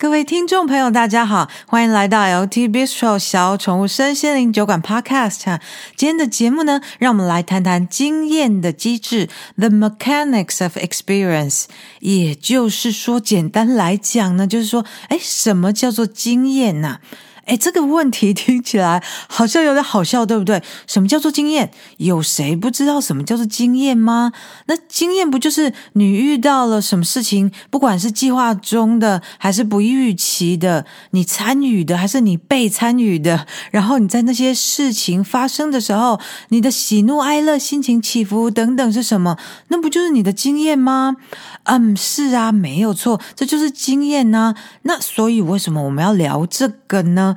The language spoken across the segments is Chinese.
各位听众朋友，大家好，欢迎来到 LT Bistro 小宠物身心灵酒馆 Podcast。今天的节目呢，让我们来谈谈经验的机制，The Mechanics of Experience。也就是说，简单来讲呢，就是说，哎，什么叫做经验呢、哎，这个问题听起来好像有点好笑，对不对？什么叫做经验？有谁不知道什么叫做经验吗？那经验不就是你遇到了什么事情，不管是计划中的还是不预期的，你参与的还是你被参与的，然后你在那些事情发生的时候，你的喜怒哀乐、心情起伏等等是什么？那不就是你的经验吗？嗯，是啊，没有错，这就是经验呢。那所以为什么我们要聊这个呢？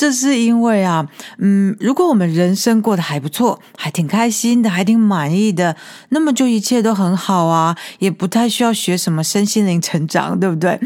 这是因为啊，嗯，如果我们人生过得还不错，还挺开心的，还挺满意的，那么就一切都很好啊，也不太需要学什么身心灵成长，对不对？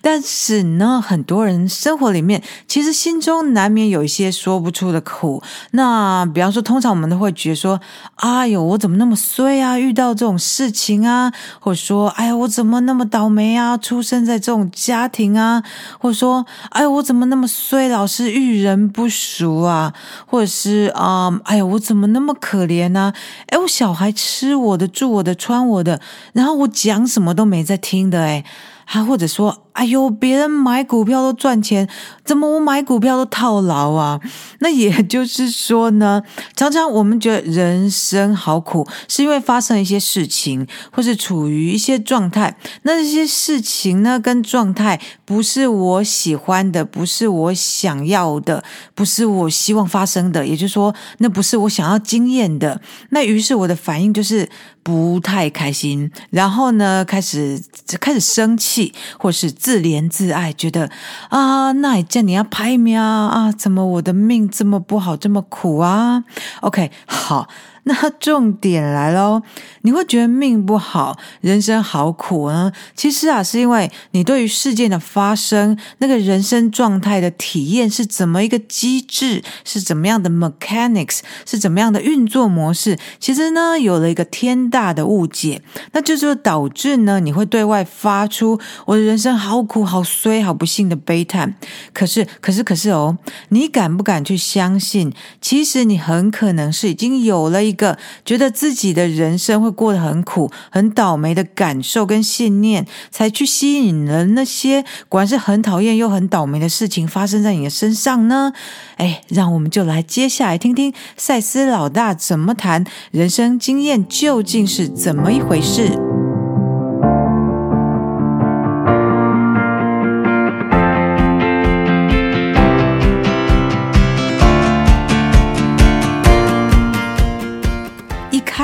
但是呢，很多人生活里面其实心中难免有一些说不出的苦。那比方说，通常我们都会觉得说：“哎呦，我怎么那么衰啊？遇到这种事情啊？”或者说：“哎呀，我怎么那么倒霉啊？出生在这种家庭啊？”或者说：“哎，我怎么那么衰？老是遇。”人不熟啊，或者是啊、嗯，哎呀，我怎么那么可怜呢？哎，我小孩吃我的、住我的、穿我的，然后我讲什么都没在听的，哎，他或者说。哎呦，别人买股票都赚钱，怎么我买股票都套牢啊？那也就是说呢，常常我们觉得人生好苦，是因为发生一些事情，或是处于一些状态。那这些事情呢，跟状态不是我喜欢的，不是我想要的，不是我希望发生的。也就是说，那不是我想要经验的。那于是我的反应就是不太开心，然后呢，开始开始生气，或是。自怜自爱，觉得啊，那也叫你要拍喵啊？怎么我的命这么不好，这么苦啊？OK，好。那重点来喽，你会觉得命不好，人生好苦呢？其实啊，是因为你对于事件的发生，那个人生状态的体验是怎么一个机制，是怎么样的 mechanics，是怎么样的运作模式？其实呢，有了一个天大的误解，那这就导致呢，你会对外发出我的人生好苦、好衰、好不幸的悲叹。可是，可是，可是哦，你敢不敢去相信？其实你很可能是已经有了一个觉得自己的人生会过得很苦、很倒霉的感受跟信念，才去吸引了那些果然是很讨厌又很倒霉的事情发生在你的身上呢？哎，让我们就来接下来听听赛斯老大怎么谈人生经验究竟是怎么一回事。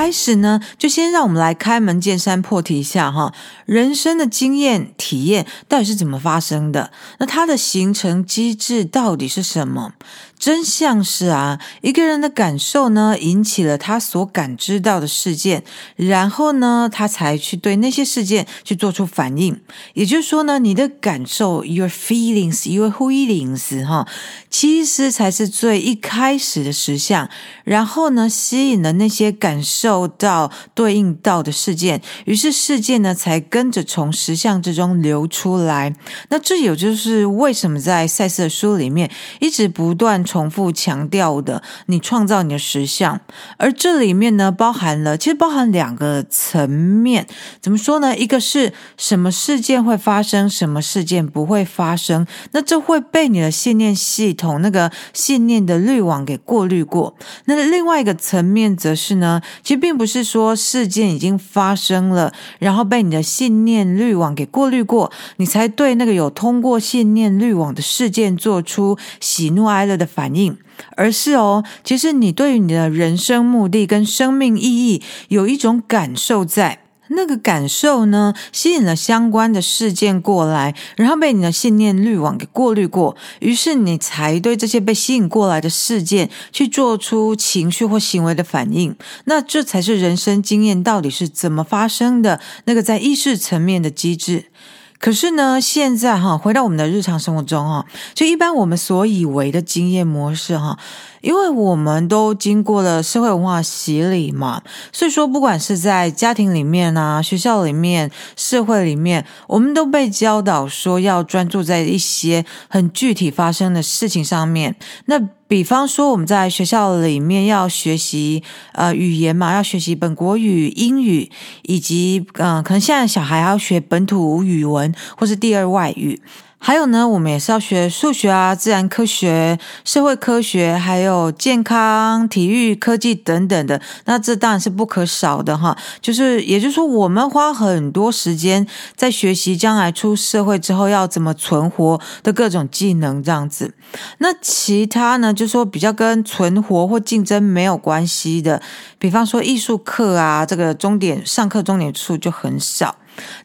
开始呢，就先让我们来开门见山破题一下哈，人生的经验体验到底是怎么发生的？那它的形成机制到底是什么？真相是啊，一个人的感受呢，引起了他所感知到的事件，然后呢，他才去对那些事件去做出反应。也就是说呢，你的感受，your feelings，your feelings，哈，其实才是最一开始的实相。然后呢，吸引了那些感受到对应到的事件，于是事件呢，才跟着从实相之中流出来。那这也就是为什么在赛斯的书里面一直不断。重复强调的，你创造你的实相，而这里面呢，包含了其实包含两个层面。怎么说呢？一个是什么事件会发生，什么事件不会发生，那这会被你的信念系统那个信念的滤网给过滤过。那另外一个层面则是呢，其实并不是说事件已经发生了，然后被你的信念滤网给过滤过，你才对那个有通过信念滤网的事件做出喜怒哀乐的反应，而是哦，其实你对于你的人生目的跟生命意义有一种感受在，那个感受呢，吸引了相关的事件过来，然后被你的信念滤网给过滤过，于是你才对这些被吸引过来的事件去做出情绪或行为的反应。那这才是人生经验到底是怎么发生的，那个在意识层面的机制。可是呢，现在哈，回到我们的日常生活中哈，就一般我们所以为的经验模式哈，因为我们都经过了社会文化洗礼嘛，所以说不管是在家庭里面啊、学校里面、社会里面，我们都被教导说要专注在一些很具体发生的事情上面。那比方说，我们在学校里面要学习呃语言嘛，要学习本国语、英语，以及嗯、可能现在小孩要学本土语文或是第二外语。还有呢，我们也是要学数学啊、自然科学、社会科学，还有健康、体育、科技等等的。那这当然是不可少的哈。就是，也就是说，我们花很多时间在学习将来出社会之后要怎么存活的各种技能，这样子。那其他呢，就是说比较跟存活或竞争没有关系的，比方说艺术课啊，这个终点上课终点处就很少。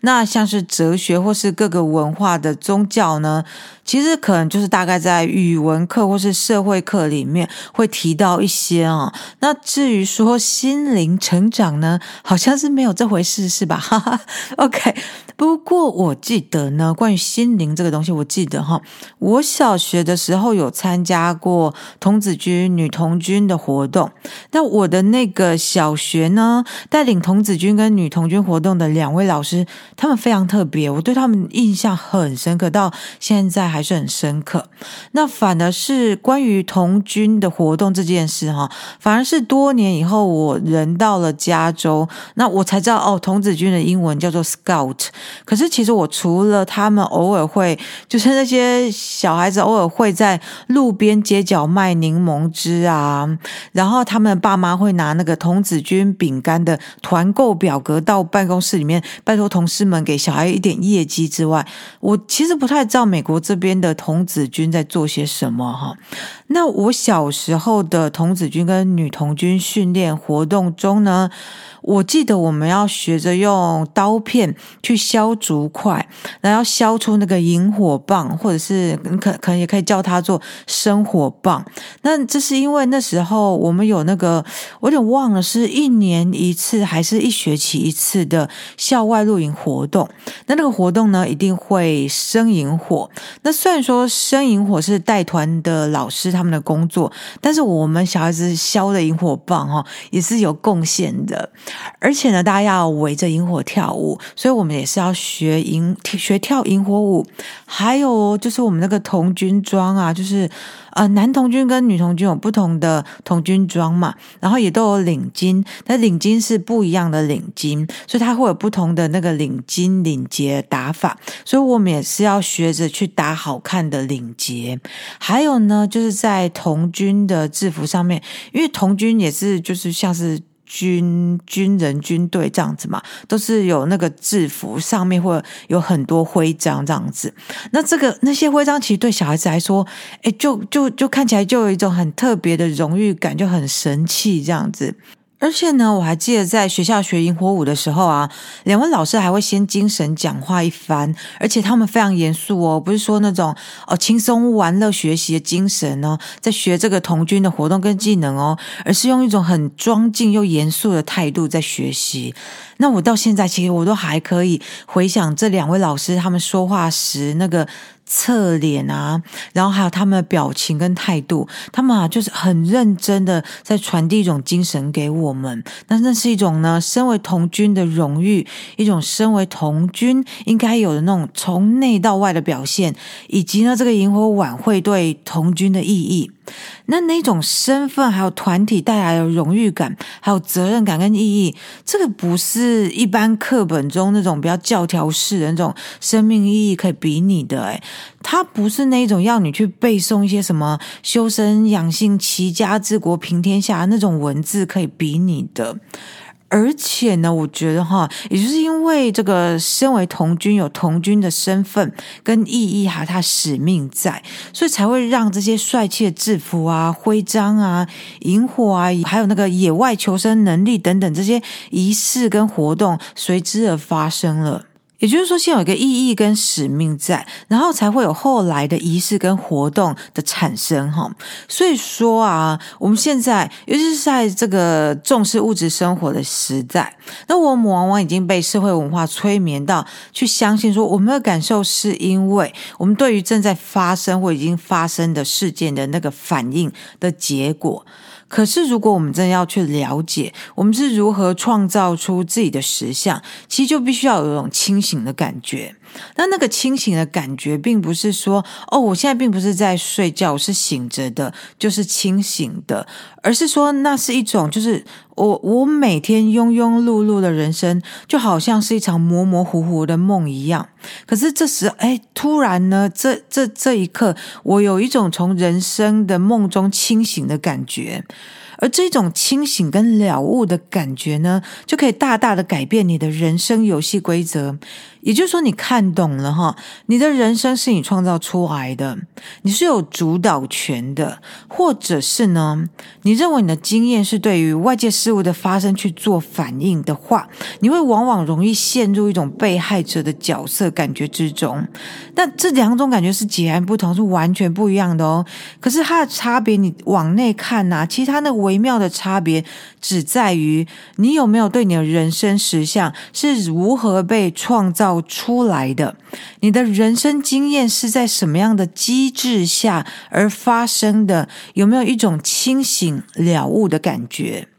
那像是哲学或是各个文化的宗教呢，其实可能就是大概在语文课或是社会课里面会提到一些啊。那至于说心灵成长呢，好像是没有这回事，是吧？哈哈。OK。不过我记得呢，关于心灵这个东西，我记得哈，我小学的时候有参加过童子军、女童军的活动。那我的那个小学呢，带领童子军跟女童军活动的两位老师，他们非常特别，我对他们印象很深刻，到现在还还是很深刻。那反而是关于童军的活动这件事哈，反而是多年以后我人到了加州，那我才知道哦，童子军的英文叫做 Scout。可是，其实我除了他们偶尔会，就是那些小孩子偶尔会在路边街角卖柠檬汁啊，然后他们爸妈会拿那个童子军饼干的团购表格到办公室里面，拜托同事们给小孩一点业绩之外，我其实不太知道美国这边的童子军在做些什么哈。那我小时候的童子军跟女童军训练活动中呢，我记得我们要学着用刀片去削竹块，然后削出那个引火棒，或者是可可能也可以叫它做生火棒。那这是因为那时候我们有那个，我有点忘了是一年一次还是一学期一次的校外露营活动。那那个活动呢，一定会生引火。那虽然说生引火是带团的老师他他们的工作，但是我们小孩子削的萤火棒哈，也是有贡献的。而且呢，大家要围着萤火跳舞，所以我们也是要学萤学跳萤火舞。还有就是我们那个童军装啊，就是呃男童军跟女童军有不同的童军装嘛，然后也都有领巾，但领巾是不一样的领巾，所以它会有不同的那个领巾领结打法。所以我们也是要学着去打好看的领结。还有呢，就是在童军的制服上面，因为童军也是就是像是。军军人军队这样子嘛，都是有那个制服，上面会有很多徽章这样子。那这个那些徽章其实对小孩子来说，诶，就就就看起来就有一种很特别的荣誉感，就很神气这样子。而且呢，我还记得在学校学萤火舞的时候啊，两位老师还会先精神讲话一番，而且他们非常严肃哦，不是说那种哦轻松玩乐学习的精神哦，在学这个童军的活动跟技能哦，而是用一种很庄敬又严肃的态度在学习。那我到现在其实我都还可以回想这两位老师他们说话时那个。侧脸啊，然后还有他们的表情跟态度，他们啊就是很认真的在传递一种精神给我们。那那是一种呢，身为童军的荣誉，一种身为童军应该有的那种从内到外的表现，以及呢这个萤火晚会对童军的意义。那那种身份，还有团体带来的荣誉感，还有责任感跟意义，这个不是一般课本中那种比较教条式的那种生命意义可以比拟的。诶，它不是那种要你去背诵一些什么修身养性、齐家治国平天下那种文字可以比拟的。而且呢，我觉得哈，也就是因为这个身为童军有童军的身份跟意义，还有他使命在，所以才会让这些帅气的制服啊、徽章啊、萤火啊，还有那个野外求生能力等等这些仪式跟活动随之而发生了。也就是说，先有一个意义跟使命在，然后才会有后来的仪式跟活动的产生哈。所以说啊，我们现在尤其是在这个重视物质生活的时代，那我们往往已经被社会文化催眠到，去相信说我们的感受是因为我们对于正在发生或已经发生的事件的那个反应的结果。可是，如果我们真的要去了解我们是如何创造出自己的实相，其实就必须要有一种清醒的感觉。那那个清醒的感觉，并不是说哦，我现在并不是在睡觉，我是醒着的，就是清醒的，而是说那是一种，就是我我每天庸庸碌碌的人生，就好像是一场模模糊糊的梦一样。可是这时，哎，突然呢，这这这一刻，我有一种从人生的梦中清醒的感觉。而这种清醒跟了悟的感觉呢，就可以大大的改变你的人生游戏规则。也就是说，你看懂了哈，你的人生是你创造出来的，你是有主导权的，或者是呢，你认为你的经验是对于外界事物的发生去做反应的话，你会往往容易陷入一种被害者的角色感觉之中。但这两种感觉是截然不同，是完全不一样的哦。可是它的差别，你往内看呐，其实它那微妙的差别只在于你有没有对你的人生实相是如何被创造出来的，你的人生经验是在什么样的机制下而发生的？有没有一种清醒了悟的感觉？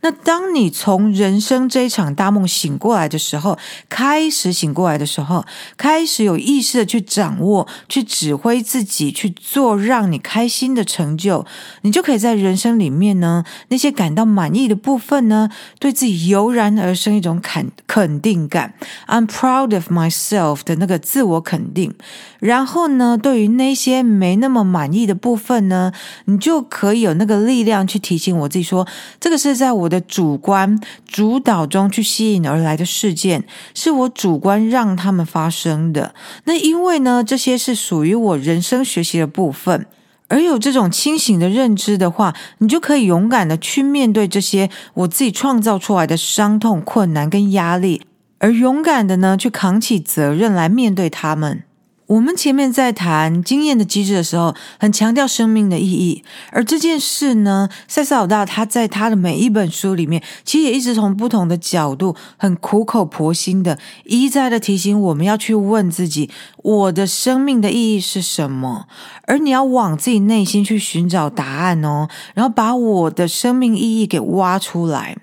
那当你从人生这一场大梦醒过来的时候，开始醒过来的时候，开始有意识的去掌握、去指挥自己去做让你开心的成就，你就可以在人生里面呢，那些感到满意的部分呢，对自己油然而生一种肯肯定感，I'm proud of myself 的那个自我肯定。然后呢，对于那些没那么满意的部分呢，你就可以有那个力量去提醒我自己说，这个是在在我的主观主导中去吸引而来的事件，是我主观让他们发生的。那因为呢，这些是属于我人生学习的部分，而有这种清醒的认知的话，你就可以勇敢的去面对这些我自己创造出来的伤痛、困难跟压力，而勇敢的呢，去扛起责任来面对他们。我们前面在谈经验的机制的时候，很强调生命的意义，而这件事呢，塞斯老大他在他的每一本书里面，其实也一直从不同的角度，很苦口婆心的一再的提醒我们要去问自己：我的生命的意义是什么？而你要往自己内心去寻找答案哦，然后把我的生命意义给挖出来。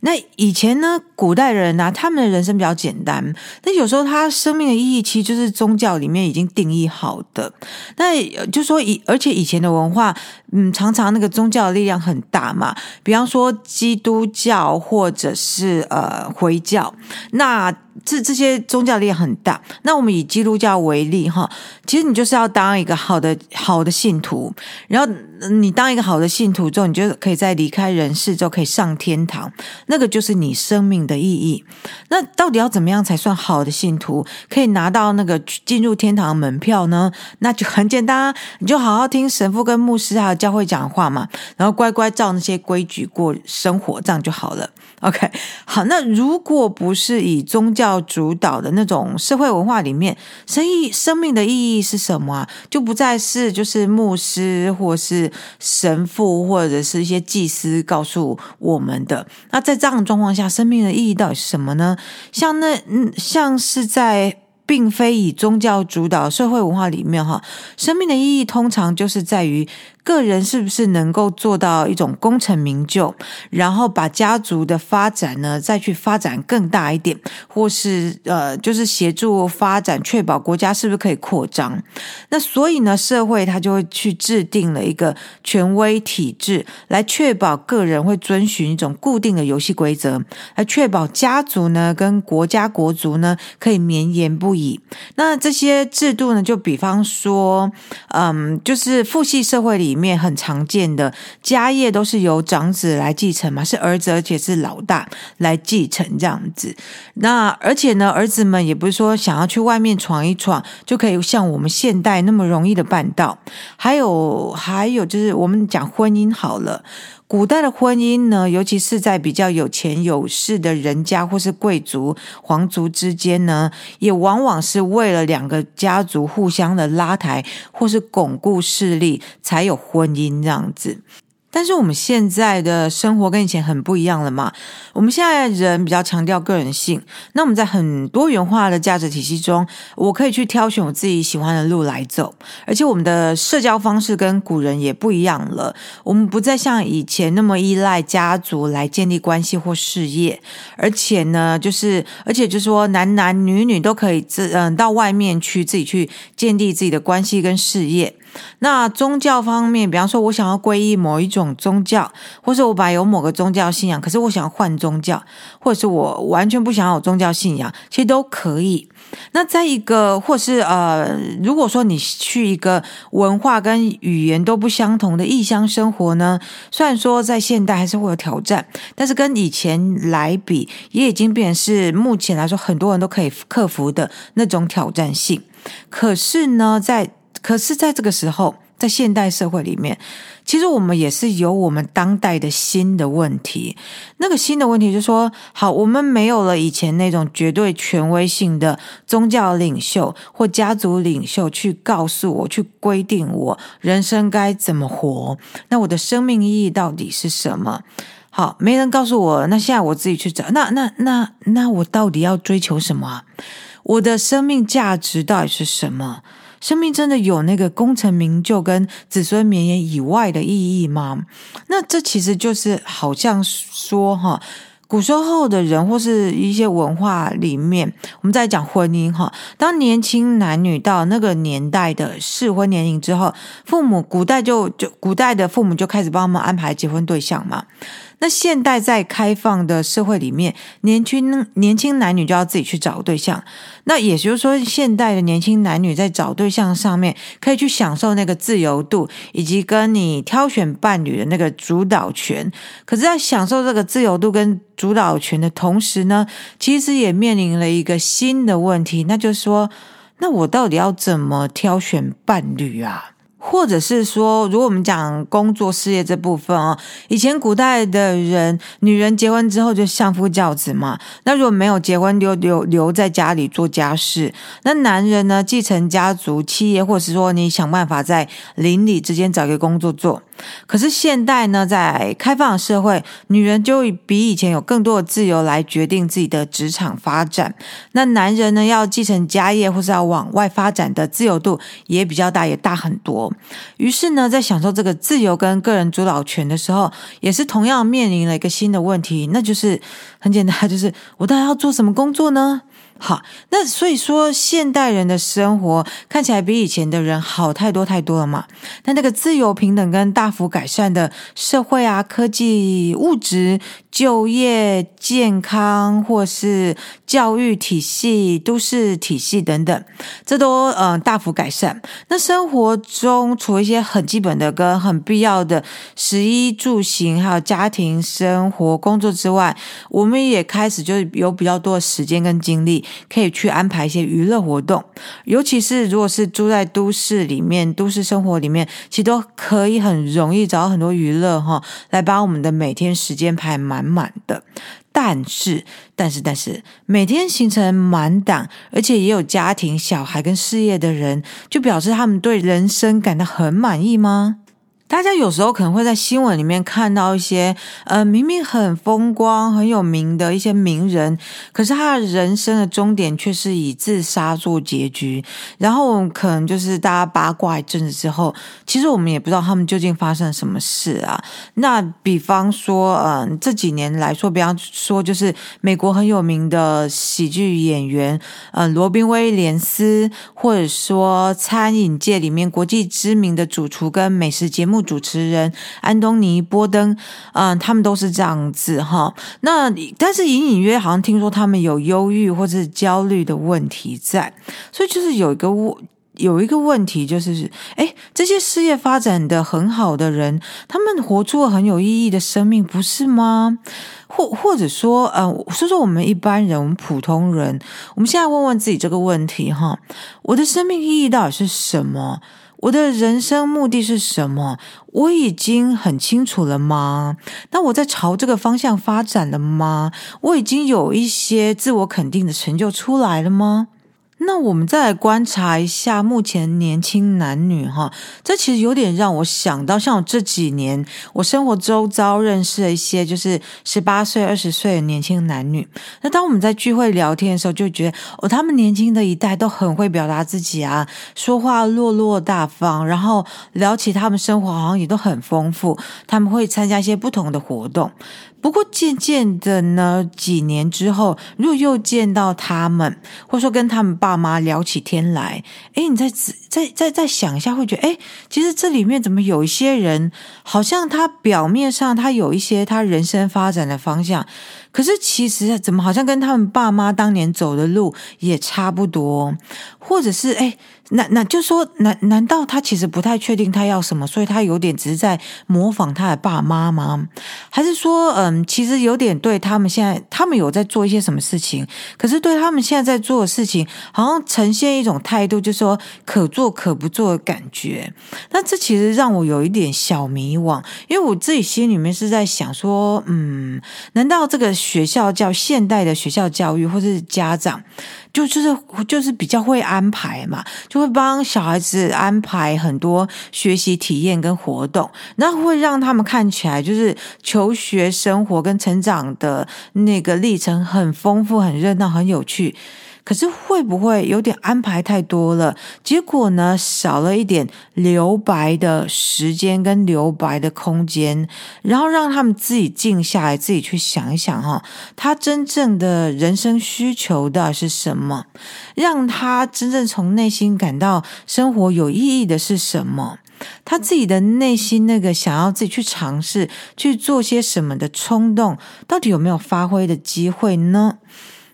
那以前呢，古代人啊，他们的人生比较简单。那有时候他生命的意义，其实就是宗教里面已经定义好的。那就说以，而且以前的文化，嗯，常常那个宗教的力量很大嘛。比方说基督教或者是呃回教，那。这这些宗教力量很大，那我们以基督教为例哈，其实你就是要当一个好的好的信徒，然后你当一个好的信徒之后，你就可以在离开人世之后可以上天堂，那个就是你生命的意义。那到底要怎么样才算好的信徒，可以拿到那个进入天堂门票呢？那就很简单，你就好好听神父跟牧师还有教会讲话嘛，然后乖乖照那些规矩过生活，这样就好了。OK，好，那如果不是以宗教主导的那种社会文化里面，生意生命的意义是什么啊？就不再是就是牧师或是神父或者是一些祭司告诉我们的。那在这样的状况下，生命的意义到底是什么呢？像那嗯，像是在。并非以宗教主导社会文化里面哈，生命的意义通常就是在于个人是不是能够做到一种功成名就，然后把家族的发展呢再去发展更大一点，或是呃就是协助发展，确保国家是不是可以扩张。那所以呢，社会它就会去制定了一个权威体制，来确保个人会遵循一种固定的游戏规则，来确保家族呢跟国家国族呢可以绵延不已。那这些制度呢，就比方说，嗯，就是父系社会里面很常见的家业都是由长子来继承嘛，是儿子而且是老大来继承这样子。那而且呢，儿子们也不是说想要去外面闯一闯就可以像我们现代那么容易的办到。还有还有就是我们讲婚姻好了。古代的婚姻呢，尤其是在比较有钱有势的人家或是贵族、皇族之间呢，也往往是为了两个家族互相的拉抬或是巩固势力，才有婚姻这样子。但是我们现在的生活跟以前很不一样了嘛。我们现在人比较强调个人性，那我们在很多元化的价值体系中，我可以去挑选我自己喜欢的路来走。而且我们的社交方式跟古人也不一样了，我们不再像以前那么依赖家族来建立关系或事业。而且呢，就是而且就是说，男男女女都可以自嗯到外面去自己去建立自己的关系跟事业。那宗教方面，比方说，我想要皈依某一种宗教，或是我本来有某个宗教信仰，可是我想要换宗教，或者是我完全不想要有宗教信仰，其实都可以。那在一个，或是呃，如果说你去一个文化跟语言都不相同的异乡生活呢，虽然说在现代还是会有挑战，但是跟以前来比，也已经变成是目前来说很多人都可以克服的那种挑战性。可是呢，在可是，在这个时候，在现代社会里面，其实我们也是有我们当代的新的问题。那个新的问题就是说，好，我们没有了以前那种绝对权威性的宗教领袖或家族领袖去告诉我、去规定我人生该怎么活。那我的生命意义到底是什么？好，没人告诉我。那现在我自己去找。那那那那我到底要追求什么？我的生命价值到底是什么？生命真的有那个功成名就跟子孙绵延以外的意义吗？那这其实就是好像说哈，古时候的人或是一些文化里面，我们在讲婚姻哈，当年轻男女到那个年代的适婚年龄之后，父母古代就就古代的父母就开始帮他们安排结婚对象嘛。那现代在开放的社会里面，年轻年轻男女就要自己去找对象。那也就是说，现代的年轻男女在找对象上面，可以去享受那个自由度，以及跟你挑选伴侣的那个主导权。可是，在享受这个自由度跟主导权的同时呢，其实也面临了一个新的问题，那就是说，那我到底要怎么挑选伴侣啊？或者是说，如果我们讲工作事业这部分哦，以前古代的人，女人结婚之后就相夫教子嘛。那如果没有结婚，留留留在家里做家事，那男人呢，继承家族企业，或者是说你想办法在邻里之间找个工作做。可是现代呢，在开放的社会，女人就比以前有更多的自由来决定自己的职场发展。那男人呢，要继承家业或是要往外发展的自由度也比较大，也大很多。于是呢，在享受这个自由跟个人主导权的时候，也是同样面临了一个新的问题，那就是很简单，就是我到底要做什么工作呢？好，那所以说，现代人的生活看起来比以前的人好太多太多了嘛。那那个自由、平等跟大幅改善的社会啊，科技、物质、就业、健康，或是教育体系、都市体系等等，这都嗯、大幅改善。那生活中除了一些很基本的跟很必要的食衣住行，还有家庭生活、工作之外，我们也开始就是有比较多的时间跟精力。可以去安排一些娱乐活动，尤其是如果是住在都市里面，都市生活里面，其实都可以很容易找到很多娱乐哈，来把我们的每天时间排满满的。但是，但是，但是，每天行程满档，而且也有家庭、小孩跟事业的人，就表示他们对人生感到很满意吗？大家有时候可能会在新闻里面看到一些，呃，明明很风光、很有名的一些名人，可是他的人生的终点却是以自杀做结局。然后可能就是大家八卦一阵子之后，其实我们也不知道他们究竟发生了什么事啊。那比方说，嗯、呃，这几年来说，比方说就是美国很有名的喜剧演员，呃，罗宾威廉斯，或者说餐饮界里面国际知名的主厨跟美食节目。主持人安东尼·波登，嗯，他们都是这样子哈。那但是隐隐约好像听说他们有忧郁或者是焦虑的问题在，所以就是有一个问有一个问题就是，哎，这些事业发展的很好的人，他们活出了很有意义的生命，不是吗？或或者说，呃，说说我们一般人，我们普通人，我们现在问问自己这个问题哈：我的生命意义到底是什么？我的人生目的是什么？我已经很清楚了吗？那我在朝这个方向发展了吗？我已经有一些自我肯定的成就出来了吗？那我们再来观察一下目前年轻男女哈，这其实有点让我想到，像我这几年我生活周遭认识了一些就是十八岁、二十岁的年轻男女。那当我们在聚会聊天的时候，就觉得哦，他们年轻的一代都很会表达自己啊，说话落落大方，然后聊起他们生活好像也都很丰富。他们会参加一些不同的活动。不过渐渐的呢，几年之后，如果又见到他们，或者说跟他们爸妈聊起天来，诶，你再再再再想一下，会觉得，诶，其实这里面怎么有一些人，好像他表面上他有一些他人生发展的方向，可是其实怎么好像跟他们爸妈当年走的路也差不多，或者是诶。那那就说，难难道他其实不太确定他要什么，所以他有点只是在模仿他的爸妈吗？还是说，嗯，其实有点对他们现在，他们有在做一些什么事情，可是对他们现在在做的事情，好像呈现一种态度，就是说可做可不做的感觉。那这其实让我有一点小迷惘，因为我自己心里面是在想说，嗯，难道这个学校叫现代的学校教育，或是家长？就就是就是比较会安排嘛，就会帮小孩子安排很多学习体验跟活动，那会让他们看起来就是求学生活跟成长的那个历程很丰富、很热闹、很有趣。可是会不会有点安排太多了？结果呢，少了一点留白的时间跟留白的空间，然后让他们自己静下来，自己去想一想哈，他真正的人生需求到底是什么？让他真正从内心感到生活有意义的是什么？他自己的内心那个想要自己去尝试去做些什么的冲动，到底有没有发挥的机会呢？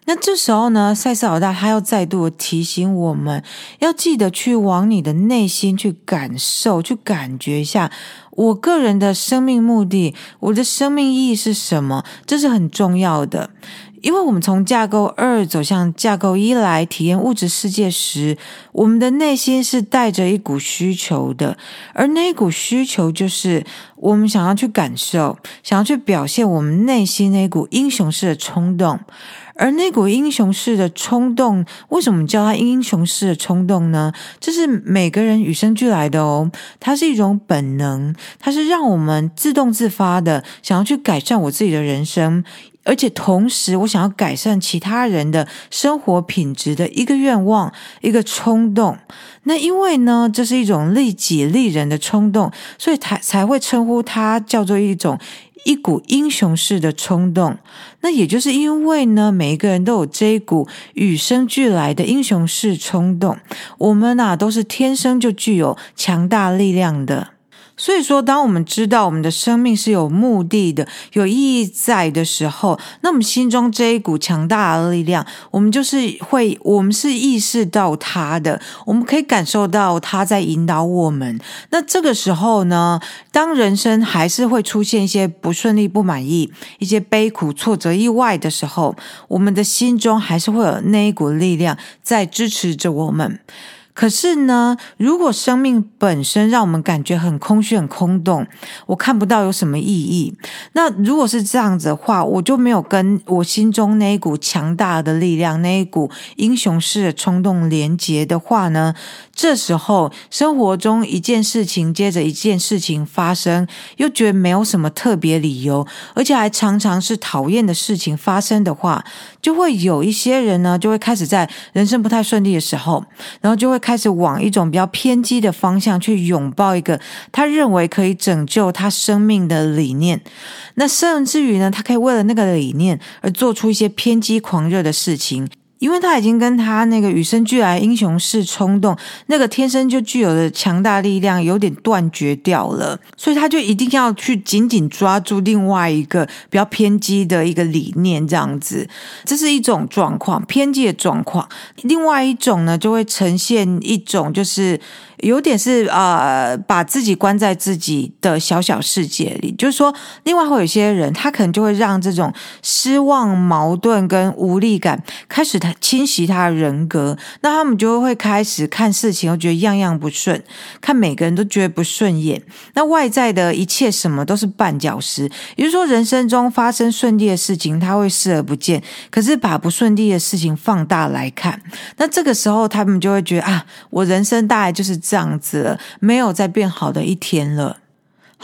那这时候呢，赛斯老大他要再度提醒我们，要记得去往你的内心去感受、去感觉一下，我个人的生命目的，我的生命意义是什么？这是很重要的，因为我们从架构二走向架构一来体验物质世界时，我们的内心是带着一股需求的，而那一股需求就是我们想要去感受、想要去表现我们内心那股英雄式的冲动。而那股英雄式的冲动，为什么叫它英雄式的冲动呢？这是每个人与生俱来的哦，它是一种本能，它是让我们自动自发的想要去改善我自己的人生，而且同时我想要改善其他人的生活品质的一个愿望，一个冲动。那因为呢，这是一种利己利人的冲动，所以才才会称呼它叫做一种。一股英雄式的冲动，那也就是因为呢，每一个人都有这一股与生俱来的英雄式冲动，我们呐都是天生就具有强大力量的。所以说，当我们知道我们的生命是有目的的、有意义在的时候，那我们心中这一股强大的力量，我们就是会，我们是意识到它的，我们可以感受到它在引导我们。那这个时候呢，当人生还是会出现一些不顺利、不满意、一些悲苦、挫折、意外的时候，我们的心中还是会有那一股力量在支持着我们。可是呢，如果生命本身让我们感觉很空虚、很空洞，我看不到有什么意义。那如果是这样子的话，我就没有跟我心中那一股强大的力量、那一股英雄式的冲动连接的话呢，这时候生活中一件事情接着一件事情发生，又觉得没有什么特别理由，而且还常常是讨厌的事情发生的话，就会有一些人呢，就会开始在人生不太顺利的时候，然后就会。开始往一种比较偏激的方向去拥抱一个他认为可以拯救他生命的理念，那甚至于呢，他可以为了那个理念而做出一些偏激狂热的事情。因为他已经跟他那个与生俱来英雄式冲动，那个天生就具有的强大力量有点断绝掉了，所以他就一定要去紧紧抓住另外一个比较偏激的一个理念，这样子，这是一种状况，偏激的状况。另外一种呢，就会呈现一种就是有点是呃，把自己关在自己的小小世界里。就是说，另外会有些人，他可能就会让这种失望、矛盾跟无力感开始他侵袭他的人格。那他们就会开始看事情，又觉得样样不顺，看每个人都觉得不顺眼。那外在的一切什么都是绊脚石。也就是说，人生中发生顺利的事情，他会视而不见，可是把不顺利的事情放大来看。那这个时候，他们就会觉得啊，我人生大概就是。这样子了，没有再变好的一天了。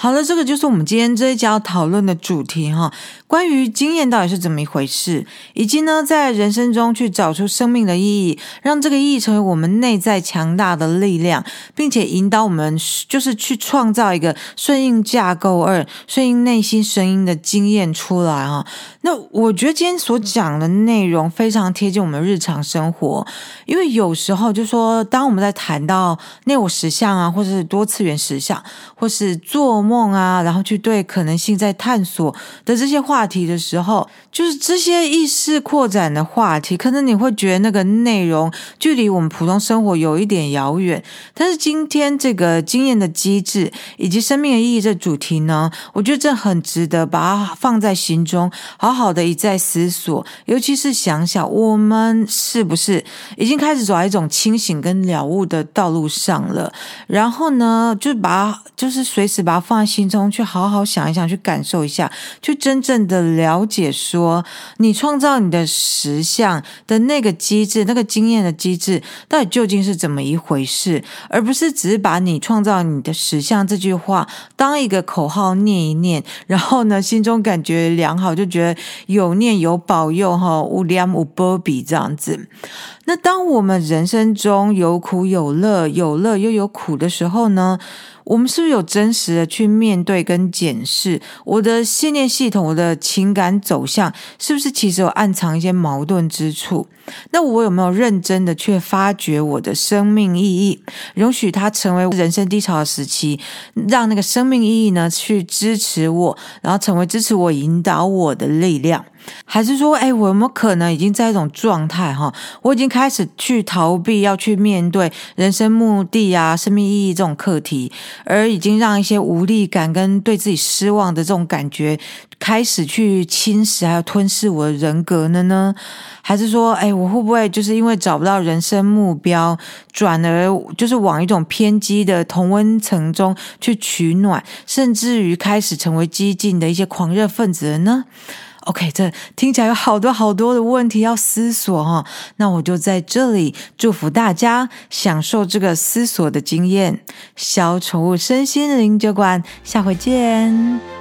好了，这个就是我们今天这一集要讨论的主题哈。关于经验到底是怎么一回事，以及呢，在人生中去找出生命的意义，让这个意义成为我们内在强大的力量，并且引导我们，就是去创造一个顺应架构二、顺应内心声音的经验出来哈。那我觉得今天所讲的内容非常贴近我们日常生活，因为有时候就说，当我们在谈到内我实相啊，或者是多次元实相，或是做梦啊，然后去对可能性在探索的这些话题的时候，就是这些意识扩展的话题，可能你会觉得那个内容距离我们普通生活有一点遥远。但是今天这个经验的机制以及生命的意义这主题呢，我觉得这很值得把它放在心中，好好的一再思索。尤其是想想我们是不是已经开始走在一种清醒跟了悟的道路上了？然后呢，就把它就是随时把它放。心中去好好想一想，去感受一下，去真正的了解，说你创造你的实相的那个机制，那个经验的机制，到底究竟是怎么一回事？而不是只是把你创造你的实相这句话当一个口号念一念，然后呢，心中感觉良好，就觉得有念有保佑哈，无量无波比这样子。那当我们人生中有苦有乐，有乐又有苦的时候呢，我们是不是有真实的去面对跟检视我的信念系统，我的情感走向，是不是其实有暗藏一些矛盾之处？那我有没有认真的去发掘我的生命意义，容许它成为人生低潮的时期，让那个生命意义呢去支持我，然后成为支持我、引导我的力量？还是说，哎，我有没有可能已经在一种状态哈？我已经开始去逃避，要去面对人生目的啊、生命意义这种课题，而已经让一些无力感跟对自己失望的这种感觉开始去侵蚀还有吞噬我的人格了呢？还是说，哎，我会不会就是因为找不到人生目标，转而就是往一种偏激的同温层中去取暖，甚至于开始成为激进的一些狂热分子了呢？OK，这听起来有好多好多的问题要思索哈，那我就在这里祝福大家享受这个思索的经验。小宠物身心灵酒馆，下回见。